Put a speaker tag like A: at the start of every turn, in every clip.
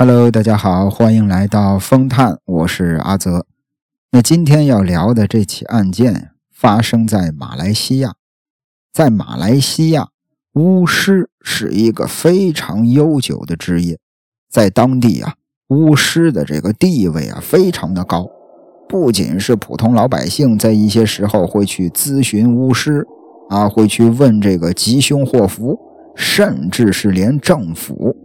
A: Hello，大家好，欢迎来到风探，我是阿泽。那今天要聊的这起案件发生在马来西亚，在马来西亚，巫师是一个非常悠久的职业，在当地啊，巫师的这个地位啊非常的高，不仅是普通老百姓在一些时候会去咨询巫师啊，会去问这个吉凶祸福。甚至是连政府，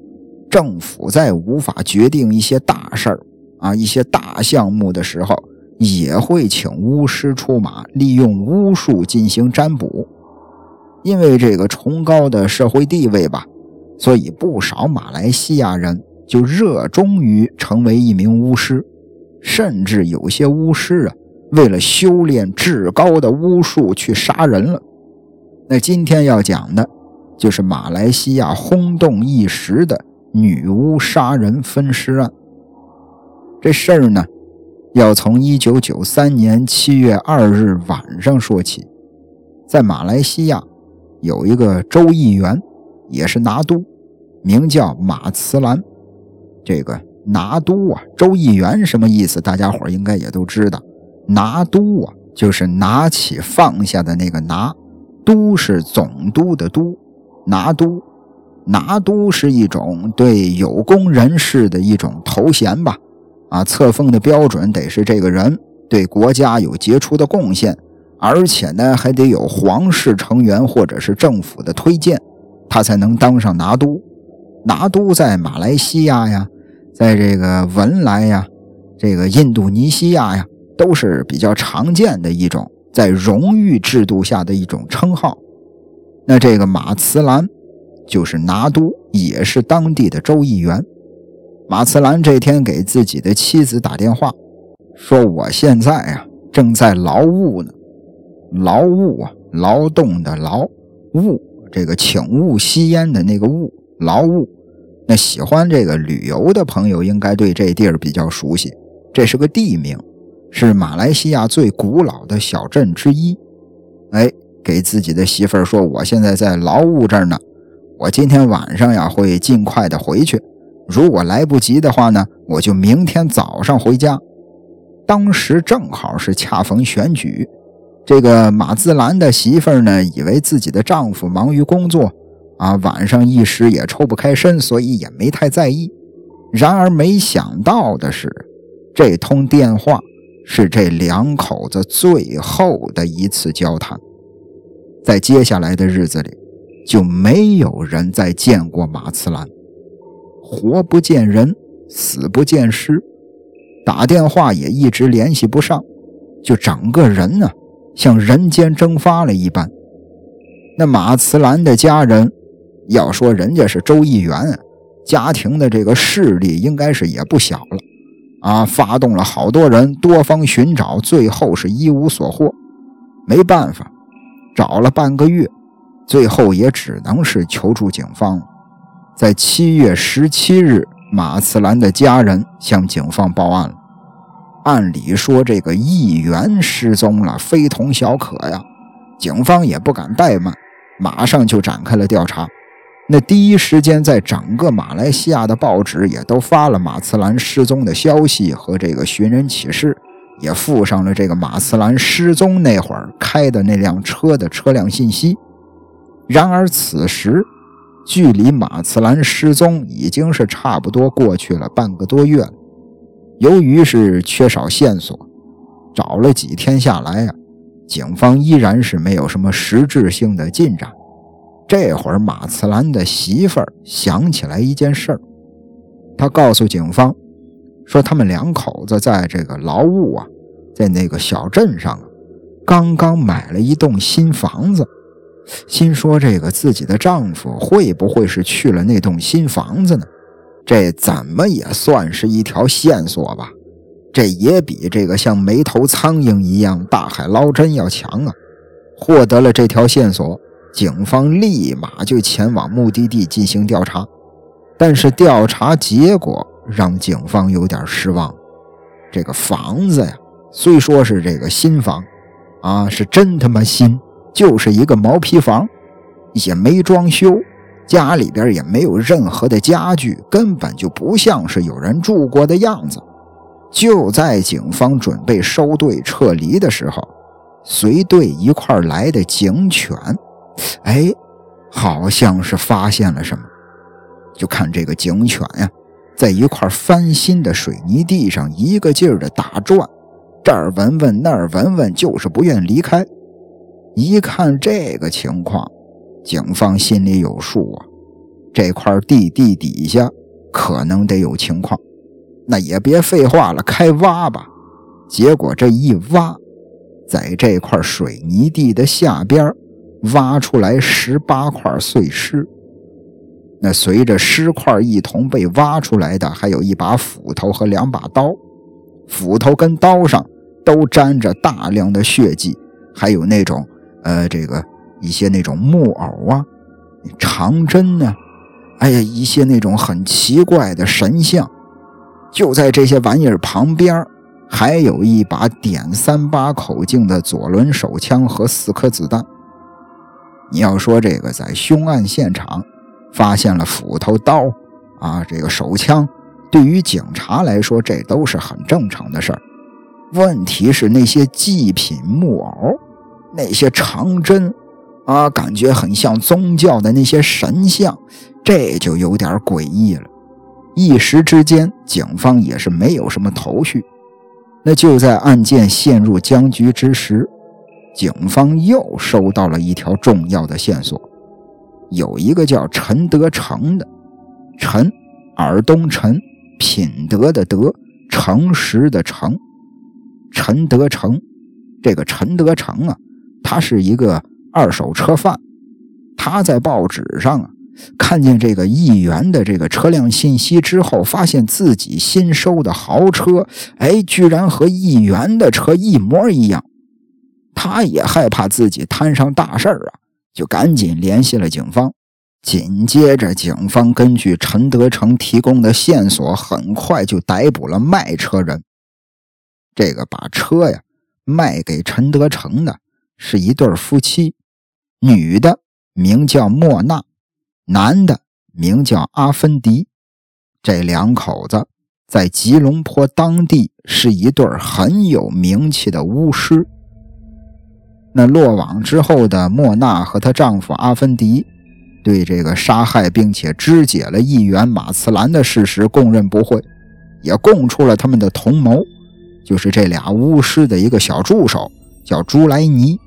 A: 政府在无法决定一些大事儿啊、一些大项目的时候，也会请巫师出马，利用巫术进行占卜。因为这个崇高的社会地位吧，所以不少马来西亚人就热衷于成为一名巫师，甚至有些巫师啊，为了修炼至高的巫术去杀人了。那今天要讲的。就是马来西亚轰动一时的女巫杀人分尸案。这事儿呢，要从一九九三年七月二日晚上说起。在马来西亚有一个州议员，也是拿督，名叫马慈兰。这个拿督啊，州议员什么意思？大家伙应该也都知道。拿督啊，就是拿起放下的那个拿，督是总督的督。拿督，拿督是一种对有功人士的一种头衔吧？啊，册封的标准得是这个人对国家有杰出的贡献，而且呢还得有皇室成员或者是政府的推荐，他才能当上拿督。拿督在马来西亚呀，在这个文莱呀，这个印度尼西亚呀，都是比较常见的一种在荣誉制度下的一种称号。那这个马慈兰就是拿督，也是当地的州议员。马慈兰这天给自己的妻子打电话，说：“我现在啊正在劳务呢，劳务啊，劳动的劳，务这个请勿吸烟的那个务，劳务。那喜欢这个旅游的朋友应该对这地儿比较熟悉，这是个地名，是马来西亚最古老的小镇之一。哎。”给自己的媳妇儿说：“我现在在劳务这儿呢，我今天晚上呀会尽快的回去。如果来不及的话呢，我就明天早上回家。”当时正好是恰逢选举，这个马自兰的媳妇儿呢，以为自己的丈夫忙于工作，啊，晚上一时也抽不开身，所以也没太在意。然而没想到的是，这通电话是这两口子最后的一次交谈。在接下来的日子里，就没有人再见过马慈兰，活不见人，死不见尸，打电话也一直联系不上，就整个人呢像人间蒸发了一般。那马慈兰的家人，要说人家是州议员，家庭的这个势力应该是也不小了，啊，发动了好多人多方寻找，最后是一无所获，没办法。找了半个月，最后也只能是求助警方。在七月十七日，马次兰的家人向警方报案了。按理说，这个议员失踪了，非同小可呀。警方也不敢怠慢，马上就展开了调查。那第一时间，在整个马来西亚的报纸也都发了马次兰失踪的消息和这个寻人启事。也附上了这个马斯兰失踪那会儿开的那辆车的车辆信息。然而此时，距离马斯兰失踪已经是差不多过去了半个多月了。由于是缺少线索，找了几天下来呀，警方依然是没有什么实质性的进展。这会儿，马斯兰的媳妇儿想起来一件事儿，他告诉警方。说他们两口子在这个劳务啊，在那个小镇上啊，刚刚买了一栋新房子，心说这个自己的丈夫会不会是去了那栋新房子呢？这怎么也算是一条线索吧？这也比这个像没头苍蝇一样大海捞针要强啊！获得了这条线索，警方立马就前往目的地进行调查，但是调查结果。让警方有点失望。这个房子呀，虽说是这个新房，啊，是真他妈新，就是一个毛坯房，也没装修，家里边也没有任何的家具，根本就不像是有人住过的样子。就在警方准备收队撤离的时候，随队一块来的警犬，哎，好像是发现了什么。就看这个警犬呀，在一块翻新的水泥地上一个劲儿的打转，这儿闻闻那儿闻闻，就是不愿离开。一看这个情况，警方心里有数啊，这块地地底下可能得有情况。那也别废话了，开挖吧。结果这一挖，在这块水泥地的下边挖出来十八块碎尸。那随着尸块一同被挖出来的，还有一把斧头和两把刀，斧头跟刀上都沾着大量的血迹，还有那种呃，这个一些那种木偶啊、长针呢，哎呀，一些那种很奇怪的神像。就在这些玩意儿旁边，还有一把点三八口径的左轮手枪和四颗子弹。你要说这个在凶案现场发现了斧头、刀啊，这个手枪，对于警察来说这都是很正常的事儿。问题是那些祭品木偶，那些长针啊，感觉很像宗教的那些神像，这就有点诡异了。一时之间，警方也是没有什么头绪。那就在案件陷入僵局之时，警方又收到了一条重要的线索：有一个叫陈德成的，陈，尔东陈，品德的德，诚实的诚，陈德成。这个陈德成啊，他是一个二手车贩，他在报纸上啊。看见这个议员的这个车辆信息之后，发现自己新收的豪车，哎，居然和议员的车一模一样。他也害怕自己摊上大事儿啊，就赶紧联系了警方。紧接着，警方根据陈德成提供的线索，很快就逮捕了卖车人。这个把车呀卖给陈德成的是一对夫妻，女的名叫莫娜。男的名叫阿芬迪，这两口子在吉隆坡当地是一对很有名气的巫师。那落网之后的莫娜和她丈夫阿芬迪，对这个杀害并且肢解了议员马茨兰的事实供认不讳，也供出了他们的同谋，就是这俩巫师的一个小助手，叫朱莱尼，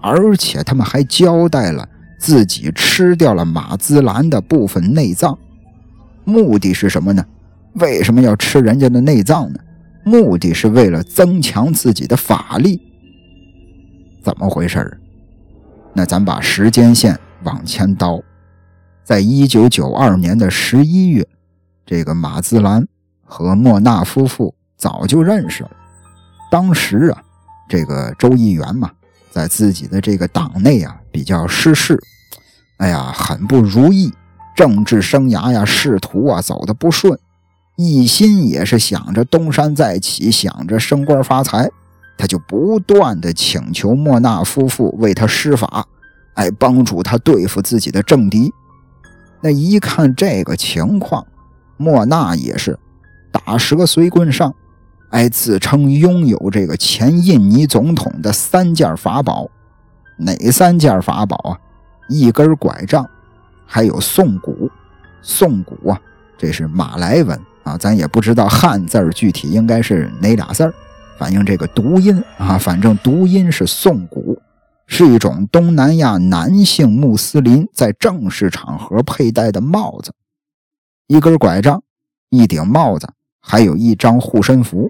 A: 而且他们还交代了。自己吃掉了马兹兰的部分内脏，目的是什么呢？为什么要吃人家的内脏呢？目的是为了增强自己的法力。怎么回事那咱把时间线往前倒，在一九九二年的十一月，这个马兹兰和莫纳夫妇早就认识了。当时啊，这个州议员嘛。在自己的这个党内啊，比较失势，哎呀，很不如意，政治生涯呀、仕途啊走得不顺，一心也是想着东山再起，想着升官发财，他就不断的请求莫纳夫妇为他施法，哎，帮助他对付自己的政敌。那一看这个情况，莫纳也是打蛇随棍上。哎，自称拥有这个前印尼总统的三件法宝，哪三件法宝啊？一根拐杖，还有宋鼓。宋鼓啊，这是马来文啊，咱也不知道汉字具体应该是哪俩字儿，反映这个读音啊，反正读音是宋鼓，是一种东南亚男性穆斯林在正式场合佩戴的帽子。一根拐杖，一顶帽子，还有一张护身符。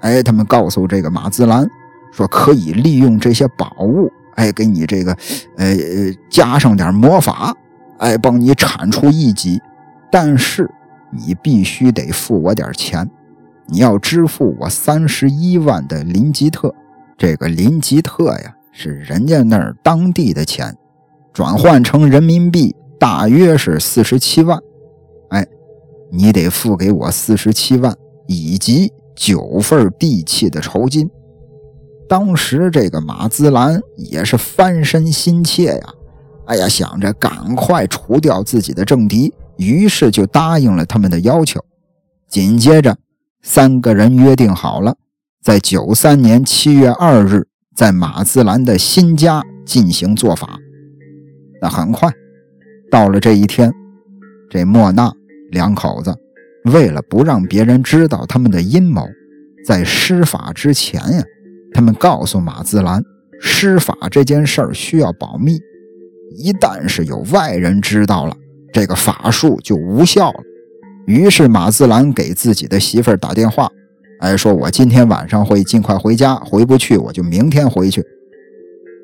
A: 哎，他们告诉这个马兹兰说，可以利用这些宝物，哎，给你这个，呃，加上点魔法，哎，帮你铲除异己。但是你必须得付我点钱，你要支付我三十一万的林吉特。这个林吉特呀，是人家那儿当地的钱，转换成人民币大约是四十七万。哎，你得付给我四十七万，以及。九份地契的酬金，当时这个马自兰也是翻身心切呀，哎呀，想着赶快除掉自己的政敌，于是就答应了他们的要求。紧接着，三个人约定好了，在九三年七月二日，在马自兰的新家进行做法。那很快到了这一天，这莫娜两口子为了不让别人知道他们的阴谋，在施法之前呀，他们告诉马自兰，施法这件事儿需要保密。一旦是有外人知道了，这个法术就无效了。于是马自兰给自己的媳妇儿打电话，哎，说我今天晚上会尽快回家，回不去我就明天回去。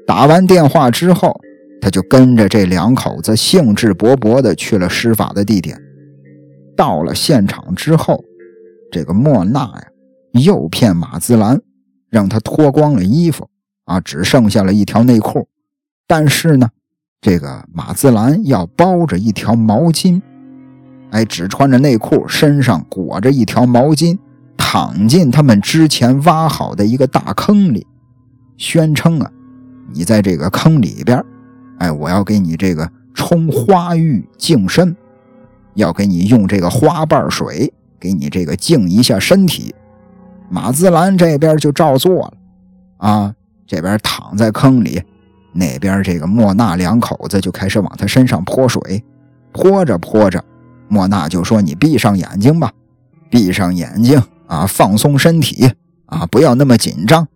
A: 打完电话之后，他就跟着这两口子兴致勃勃地去了施法的地点。到了现场之后，这个莫娜呀，诱骗马自兰，让他脱光了衣服，啊，只剩下了一条内裤，但是呢。这个马自兰要包着一条毛巾，哎，只穿着内裤，身上裹着一条毛巾，躺进他们之前挖好的一个大坑里，宣称啊，你在这个坑里边，哎，我要给你这个冲花浴净身，要给你用这个花瓣水给你这个净一下身体。马自兰这边就照做了，啊，这边躺在坑里。那边这个莫娜两口子就开始往他身上泼水，泼着泼着，莫娜就说：“你闭上眼睛吧，闭上眼睛啊，放松身体啊，不要那么紧张。”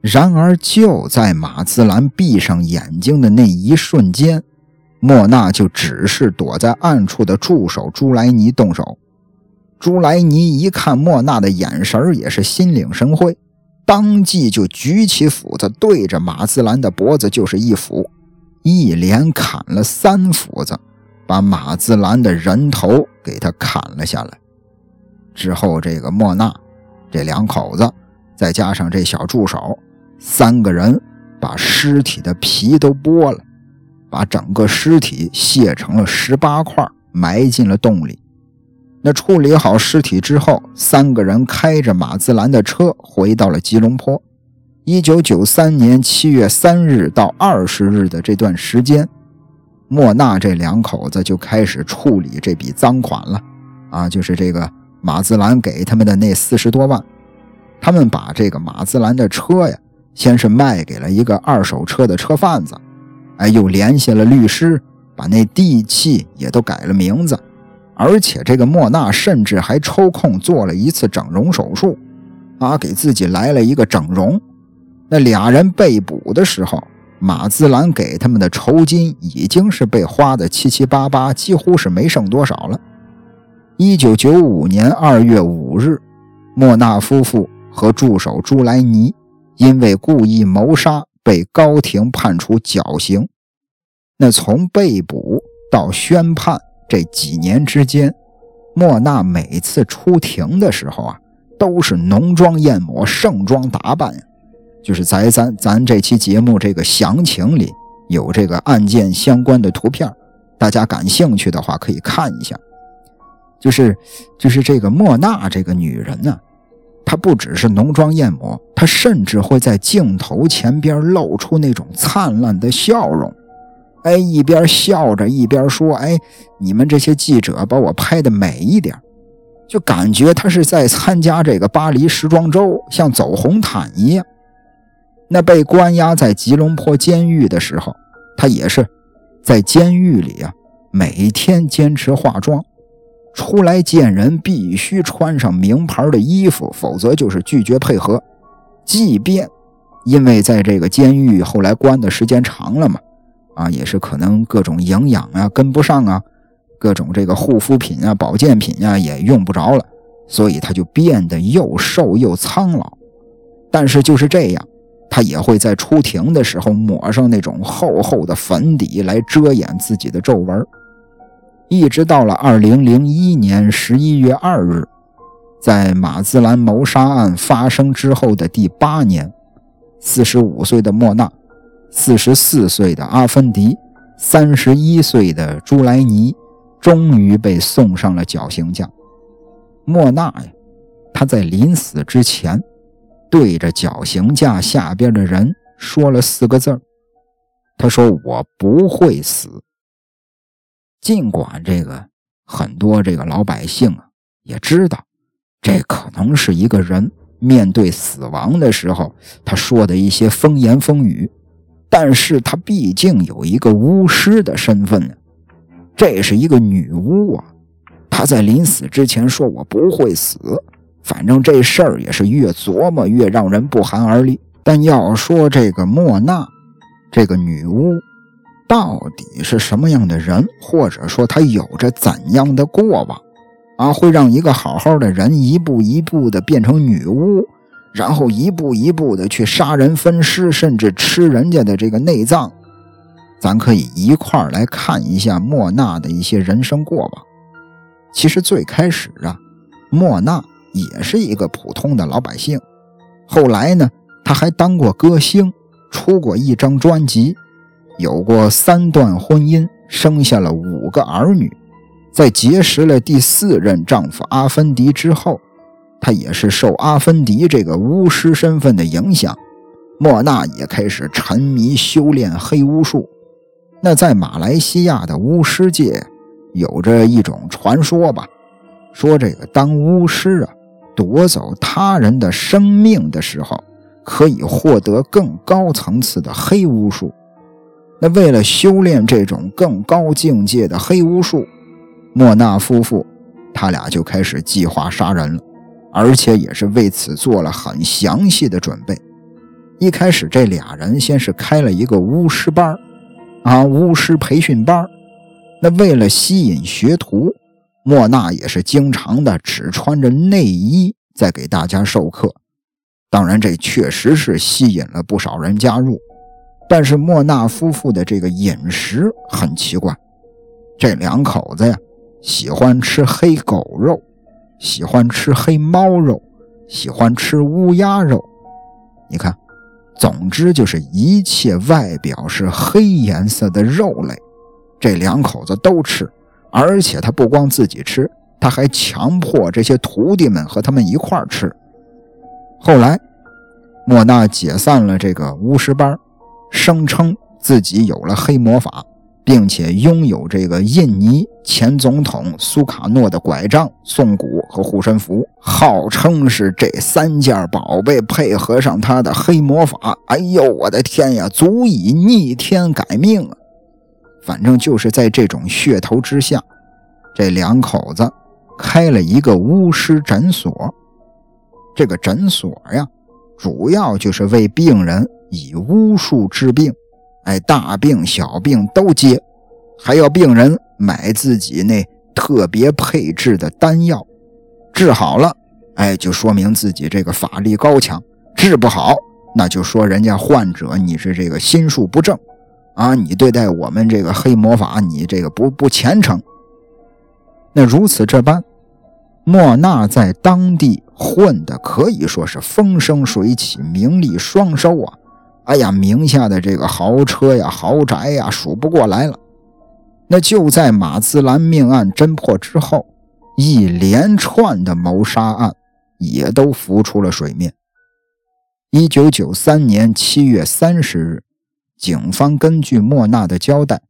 A: 然而就在马兹兰闭上眼睛的那一瞬间，莫娜就只是躲在暗处的助手朱莱尼动手。朱莱尼一看莫娜的眼神也是心领神会。当即就举起斧子，对着马兹兰的脖子就是一斧，一连砍了三斧子，把马兹兰的人头给他砍了下来。之后，这个莫娜这两口子，再加上这小助手，三个人把尸体的皮都剥了，把整个尸体卸成了十八块，埋进了洞里。那处理好尸体之后，三个人开着马自兰的车回到了吉隆坡。一九九三年七月三日到二十日的这段时间，莫娜这两口子就开始处理这笔赃款了。啊，就是这个马自兰给他们的那四十多万，他们把这个马自兰的车呀，先是卖给了一个二手车的车贩子，哎，又联系了律师，把那地契也都改了名字。而且这个莫娜甚至还抽空做了一次整容手术，啊，给自己来了一个整容。那俩人被捕的时候，马兹兰给他们的酬金已经是被花的七七八八，几乎是没剩多少了。一九九五年二月五日，莫娜夫妇和助手朱莱尼因为故意谋杀被高庭判处绞刑。那从被捕到宣判。这几年之间，莫娜每次出庭的时候啊，都是浓妆艳抹、盛装打扮。就是在咱咱这期节目这个详情里有这个案件相关的图片，大家感兴趣的话可以看一下。就是就是这个莫娜这个女人呢，她不只是浓妆艳抹，她甚至会在镜头前边露出那种灿烂的笑容。哎，一边笑着一边说：“哎，你们这些记者把我拍的美一点，就感觉他是在参加这个巴黎时装周，像走红毯一样。”那被关押在吉隆坡监狱的时候，他也是在监狱里啊，每天坚持化妆，出来见人必须穿上名牌的衣服，否则就是拒绝配合。即便因为在这个监狱后来关的时间长了嘛。啊，也是可能各种营养啊跟不上啊，各种这个护肤品啊、保健品啊也用不着了，所以他就变得又瘦又苍老。但是就是这样，他也会在出庭的时候抹上那种厚厚的粉底来遮掩自己的皱纹。一直到了二零零一年十一月二日，在马兹兰谋杀案发生之后的第八年，四十五岁的莫娜。四十四岁的阿芬迪，三十一岁的朱莱尼，终于被送上了绞刑架。莫娜呀，他在临死之前，对着绞刑架下边的人说了四个字他说：“我不会死。”尽管这个很多这个老百姓啊也知道，这可能是一个人面对死亡的时候他说的一些风言风语，但是他毕竟有一个巫师的身份，这是一个女巫啊。他在临死之前说：“我不会死。”反正这事儿也是越琢磨越让人不寒而栗。但要说这个莫娜，这个女巫。到底是什么样的人，或者说她有着怎样的过往啊，会让一个好好的人一步一步的变成女巫，然后一步一步的去杀人分尸，甚至吃人家的这个内脏？咱可以一块儿来看一下莫娜的一些人生过往。其实最开始啊，莫娜也是一个普通的老百姓，后来呢，他还当过歌星，出过一张专辑。有过三段婚姻，生下了五个儿女。在结识了第四任丈夫阿芬迪之后，他也是受阿芬迪这个巫师身份的影响，莫娜也开始沉迷修炼黑巫术。那在马来西亚的巫师界，有着一种传说吧，说这个当巫师啊，夺走他人的生命的时候，可以获得更高层次的黑巫术。那为了修炼这种更高境界的黑巫术，莫娜夫妇他俩就开始计划杀人了，而且也是为此做了很详细的准备。一开始，这俩人先是开了一个巫师班啊，巫师培训班那为了吸引学徒，莫娜也是经常的只穿着内衣在给大家授课。当然，这确实是吸引了不少人加入。但是莫娜夫妇的这个饮食很奇怪，这两口子呀，喜欢吃黑狗肉，喜欢吃黑猫肉，喜欢吃乌鸦肉。你看，总之就是一切外表是黑颜色的肉类，这两口子都吃，而且他不光自己吃，他还强迫这些徒弟们和他们一块吃。后来，莫娜解散了这个巫师班。声称自己有了黑魔法，并且拥有这个印尼前总统苏卡诺的拐杖、颂骨和护身符，号称是这三件宝贝配合上他的黑魔法，哎呦我的天呀，足以逆天改命啊！反正就是在这种噱头之下，这两口子开了一个巫师诊所。这个诊所呀，主要就是为病人。以巫术治病，哎，大病小病都接，还要病人买自己那特别配制的丹药，治好了，哎，就说明自己这个法力高强；治不好，那就说人家患者你是这个心术不正，啊，你对待我们这个黑魔法，你这个不不虔诚。那如此这般，莫娜在当地混的可以说是风生水起，名利双收啊。哎呀，名下的这个豪车呀、豪宅呀，数不过来了。那就在马兹兰命案侦破之后，一连串的谋杀案也都浮出了水面。一九九三年七月三十日，警方根据莫娜的交代，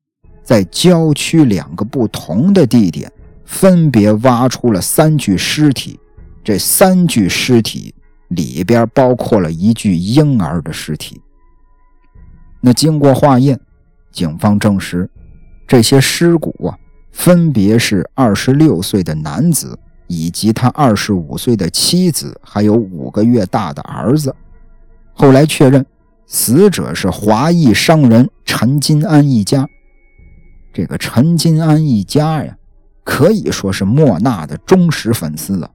A: 在郊区两个不同的地点分别挖出了三具尸体。这三具尸体里边包括了一具婴儿的尸体。那经过化验，警方证实，这些尸骨啊，分别是二十六岁的男子以及他二十五岁的妻子，还有五个月大的儿子。后来确认，死者是华裔商人陈金安一家。这个陈金安一家呀，可以说是莫娜的忠实粉丝了，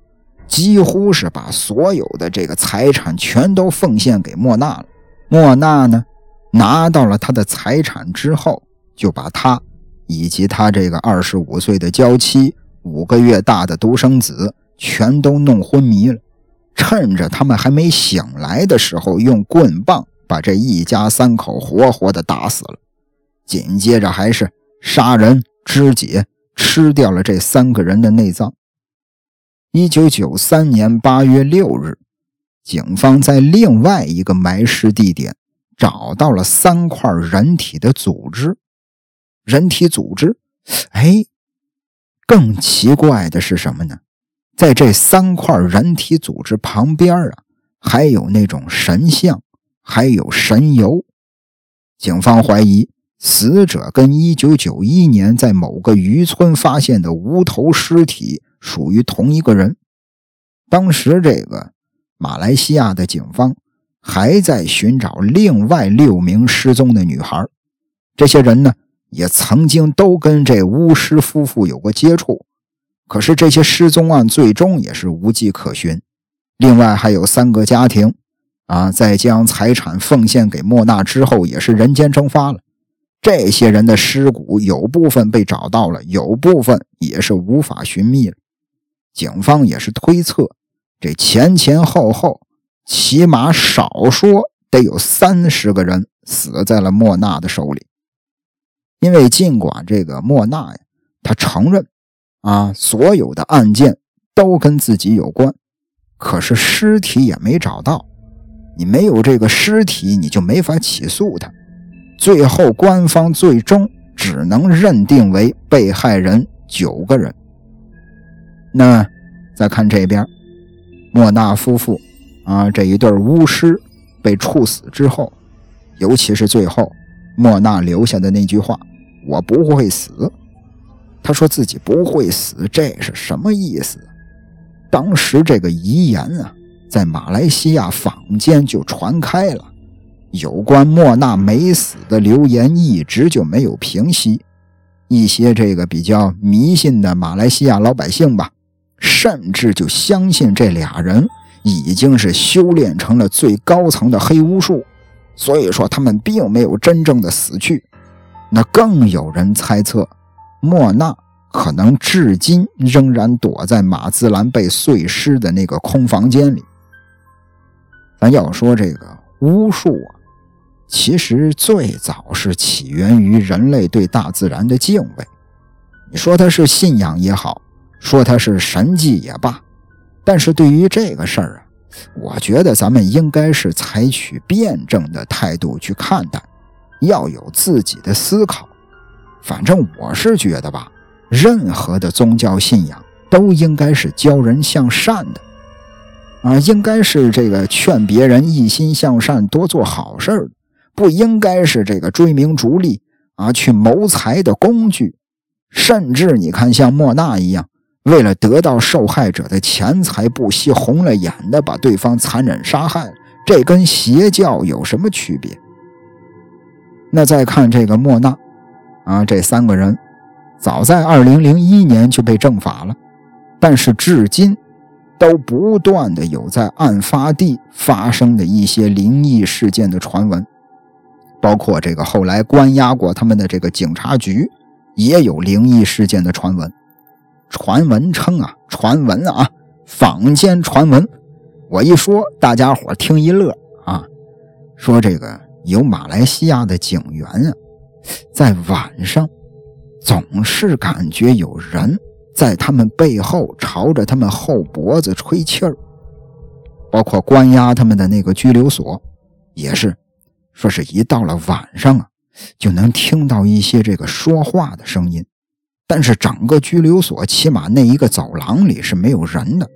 A: 几乎是把所有的这个财产全都奉献给莫娜了。莫娜呢？拿到了他的财产之后，就把他以及他这个二十五岁的娇妻、五个月大的独生子全都弄昏迷了。趁着他们还没醒来的时候，用棍棒把这一家三口活活的打死了。紧接着还是杀人肢解，吃掉了这三个人的内脏。一九九三年八月六日，警方在另外一个埋尸地点。找到了三块人体的组织。人体组织，哎，更奇怪的是什么呢？在这三块人体组织旁边啊，还有那种神像，还有神油。警方怀疑死者跟1991年在某个渔村发现的无头尸体属于同一个人。当时，这个马来西亚的警方还在寻找另外六名失踪的女孩。这些人呢？也曾经都跟这巫师夫妇有过接触，可是这些失踪案最终也是无迹可寻。另外还有三个家庭，啊，在将财产奉献给莫娜之后，也是人间蒸发了。这些人的尸骨有部分被找到了，有部分也是无法寻觅了。警方也是推测，这前前后后起码少说得有三十个人死在了莫娜的手里。因为尽管这个莫娜呀，他承认啊，所有的案件都跟自己有关，可是尸体也没找到。你没有这个尸体，你就没法起诉他。最后，官方最终只能认定为被害人九个人。那再看这边，莫娜夫妇啊，这一对巫师被处死之后，尤其是最后。莫娜留下的那句话：“我不会死。”他说自己不会死，这是什么意思？当时这个遗言啊，在马来西亚坊间就传开了，有关莫娜没死的流言一直就没有平息。一些这个比较迷信的马来西亚老百姓吧，甚至就相信这俩人已经是修炼成了最高层的黑巫术。所以说，他们并没有真正的死去。那更有人猜测，莫娜可能至今仍然躲在马兹兰被碎尸的那个空房间里。咱要说这个巫术啊，其实最早是起源于人类对大自然的敬畏。你说它是信仰也好，说它是神迹也罢，但是对于这个事儿啊。我觉得咱们应该是采取辩证的态度去看待，要有自己的思考。反正我是觉得吧，任何的宗教信仰都应该是教人向善的，啊，应该是这个劝别人一心向善，多做好事儿，不应该是这个追名逐利啊，去谋财的工具。甚至你看，像莫娜一样。为了得到受害者的钱财，不惜红了眼的把对方残忍杀害，这跟邪教有什么区别？那再看这个莫娜，啊，这三个人早在二零零一年就被正法了，但是至今都不断的有在案发地发生的一些灵异事件的传闻，包括这个后来关押过他们的这个警察局也有灵异事件的传闻。传闻称啊，传闻啊，坊间传闻，我一说，大家伙听一乐啊。说这个有马来西亚的警员啊，在晚上总是感觉有人在他们背后朝着他们后脖子吹气儿，包括关押他们的那个拘留所，也是说是一到了晚上啊，就能听到一些这个说话的声音。但是整个拘留所起码那一个走廊里是没有人的，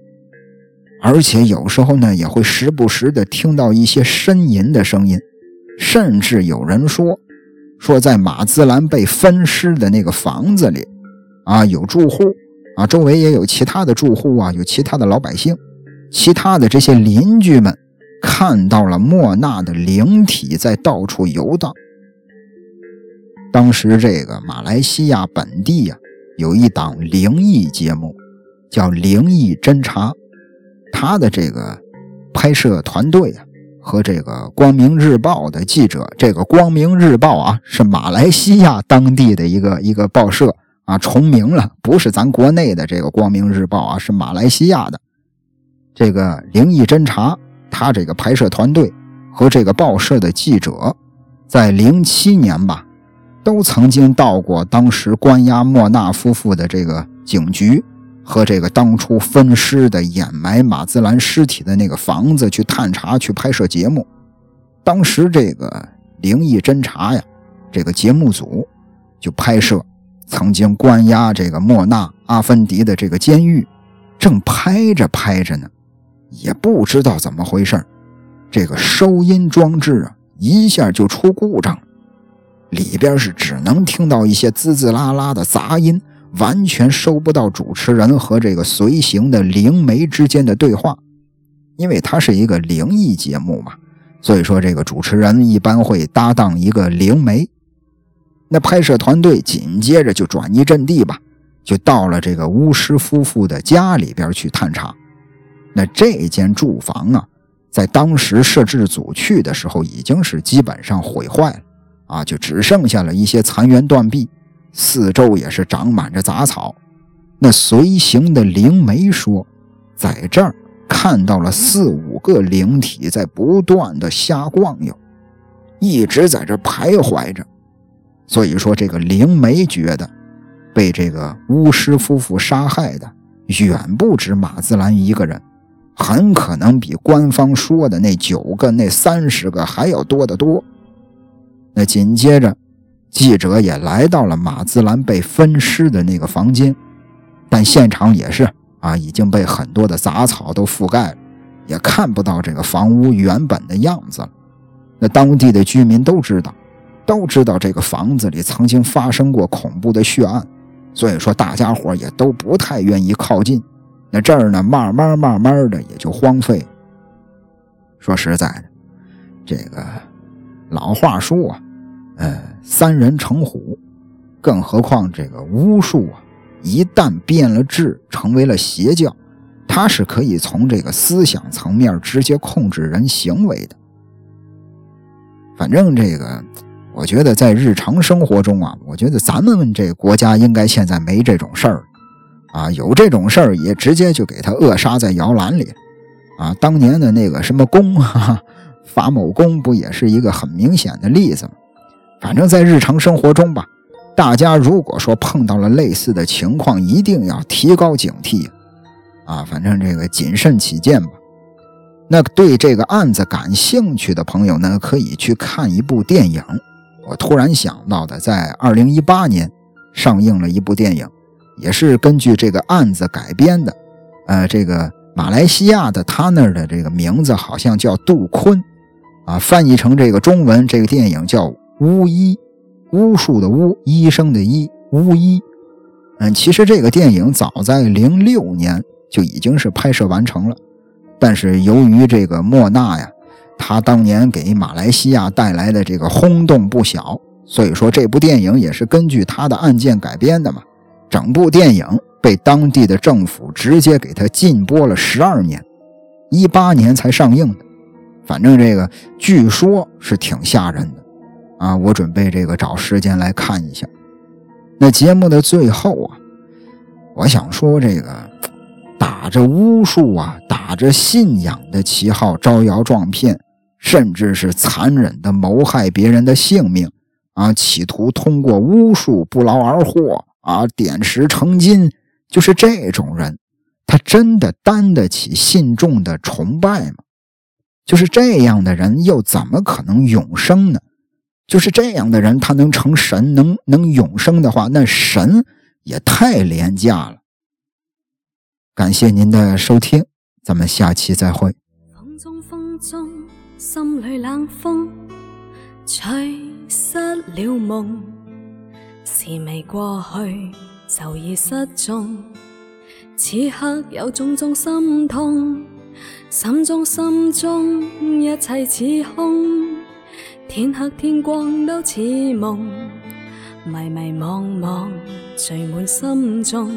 A: 而且有时候呢也会时不时的听到一些呻吟的声音，甚至有人说，说在马兹兰被分尸的那个房子里，啊有住户啊，周围也有其他的住户啊，有其他的老百姓，其他的这些邻居们看到了莫娜的灵体在到处游荡。当时这个马来西亚本地呀，有一档灵异节目，叫《灵异侦查》，他的这个拍摄团队啊，和这个《光明日报》的记者，这个《光明日报》啊，是马来西亚当地的一个一个报社啊，重名了，不是咱国内的这个《光明日报》啊，是马来西亚的这个《灵异侦查》，他这个拍摄团队和这个报社的记者，在零七年吧。都曾经到过当时关押莫纳夫妇的这个警局，和这个当初分尸的、掩埋马兹兰尸体的那个房子去探查、去拍摄节目。当时这个灵异侦查呀，这个节目组就拍摄曾经关押这个莫纳阿芬迪的这个监狱，正拍着拍着呢，也不知道怎么回事这个收音装置啊一下就出故障了，里边是只能听到一些滋滋啦啦的杂音，完全收不到主持人和这个随行的灵媒之间的对话，因为它是一个灵异节目嘛。所以说，这个主持人一般会搭档一个灵媒。那拍摄团队紧接着就转移阵地吧，就到了这个巫师夫妇的家里边去探查。那这间住房啊，在当时摄制组去的时候已经是基本上毁坏了啊，就只剩下了一些残垣断壁，四周也是长满着杂草。那随行的灵媒说，在这儿。看到了四五个灵体在不断的瞎逛悠，一直在这徘徊着。所以说，这个灵媒觉得被这个巫师夫妇杀害的远不止马自兰一个人，很可能比官方说的那九个、那三十个还要多得多。那紧接着，记者也来到了马兹兰被分尸的那个房间，但现场也是。啊，已经被很多的杂草都覆盖了，也看不到这个房屋原本的样子了。那当地的居民都知道，都知道这个房子里曾经发生过恐怖的血案，所以说大家伙也都不太愿意靠近。那这儿呢，慢慢慢慢的也就荒废。说实在的，这个老话说啊，呃，三人成虎，更何况这个巫术啊。一旦变了质，成为了邪教，它是可以从这个思想层面直接控制人行为的。反正这个，我觉得在日常生活中啊，我觉得咱们这国家应该现在没这种事儿啊，有这种事儿也直接就给他扼杀在摇篮里啊。当年的那个什么宫啊，法某宫不也是一个很明显的例子吗？反正，在日常生活中吧。大家如果说碰到了类似的情况，一定要提高警惕啊！反正这个谨慎起见吧。那对这个案子感兴趣的朋友呢，可以去看一部电影。我突然想到的，在二零一八年上映了一部电影，也是根据这个案子改编的。呃，这个马来西亚的他那儿的这个名字好像叫杜坤啊，翻译成这个中文，这个电影叫《巫医》。巫术的巫，医生的医，巫医。嗯，其实这个电影早在零六年就已经是拍摄完成了，但是由于这个莫纳呀，他当年给马来西亚带来的这个轰动不小，所以说这部电影也是根据他的案件改编的嘛。整部电影被当地的政府直接给他禁播了十二年，一八年才上映的。反正这个据说是挺吓人的。啊，我准备这个找时间来看一下。那节目的最后啊，我想说这个打着巫术啊，打着信仰的旗号招摇撞骗，甚至是残忍的谋害别人的性命啊，企图通过巫术不劳而获啊，点石成金，就是这种人，他真的担得起信众的崇拜吗？就是这样的人，又怎么可能永生呢？就是这样的人，他能成神，能能永生的话，那神也太廉价了。感谢您的收听，咱们下期再会。风中风中，心里冷风，吹失了梦，是未过去就已失踪。此刻有种种心痛，心中心中一切似空。天黑天光都似梦，迷迷惘惘聚满心中，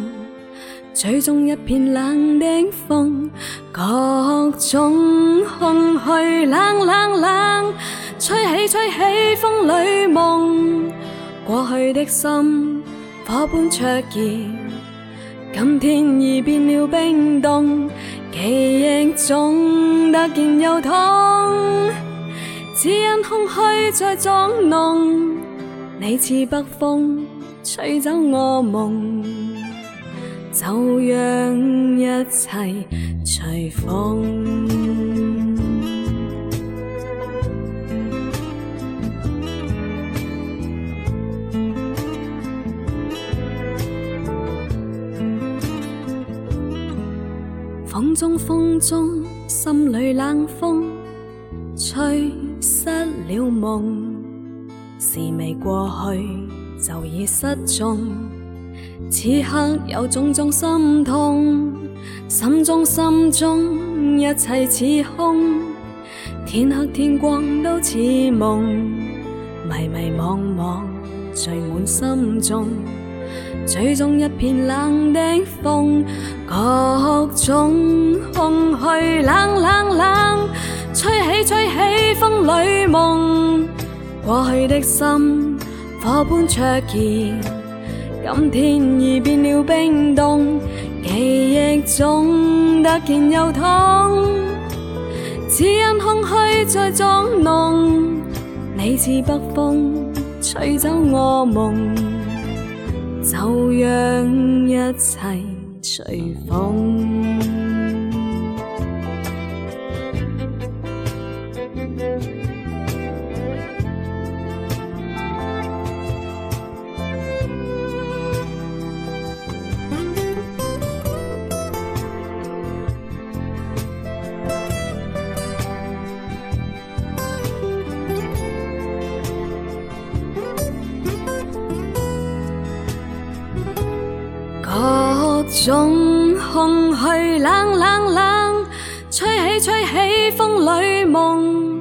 A: 吹中一片冷的风，各种空虚冷冷冷，吹起吹起风里梦，过去的心火般灼热，今天已变了冰冻，记忆中突然又痛。只因空虚在作弄，你似北风吹走我梦，就让一切随风。
B: 风中，风中，心里冷风吹失了梦。事未过去，就已失踪。此刻有种种心痛，心中心中一切似空。天黑天光都似梦，迷迷惘惘聚满心中。吹中一片冷的风，各种空虚冷冷冷，吹起吹起风里梦。过去的心火般灼热，今天已变了冰冻，记忆中突然又痛，只因空虚在作弄，你似北风吹走我梦。就让一切随风。种空虚冷冷冷，吹起吹起风里梦。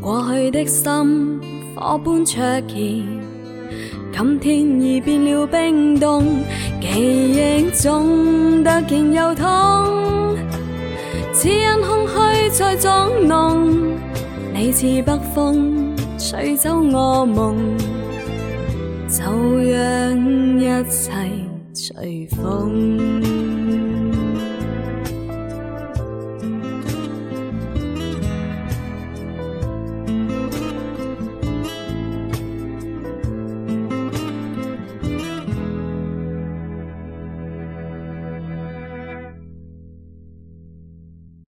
B: 过去的心火般灼热，今天已变了冰冻。记忆中突然又痛，只因空虚在作弄。你似北风吹走我梦，就让一切。北风。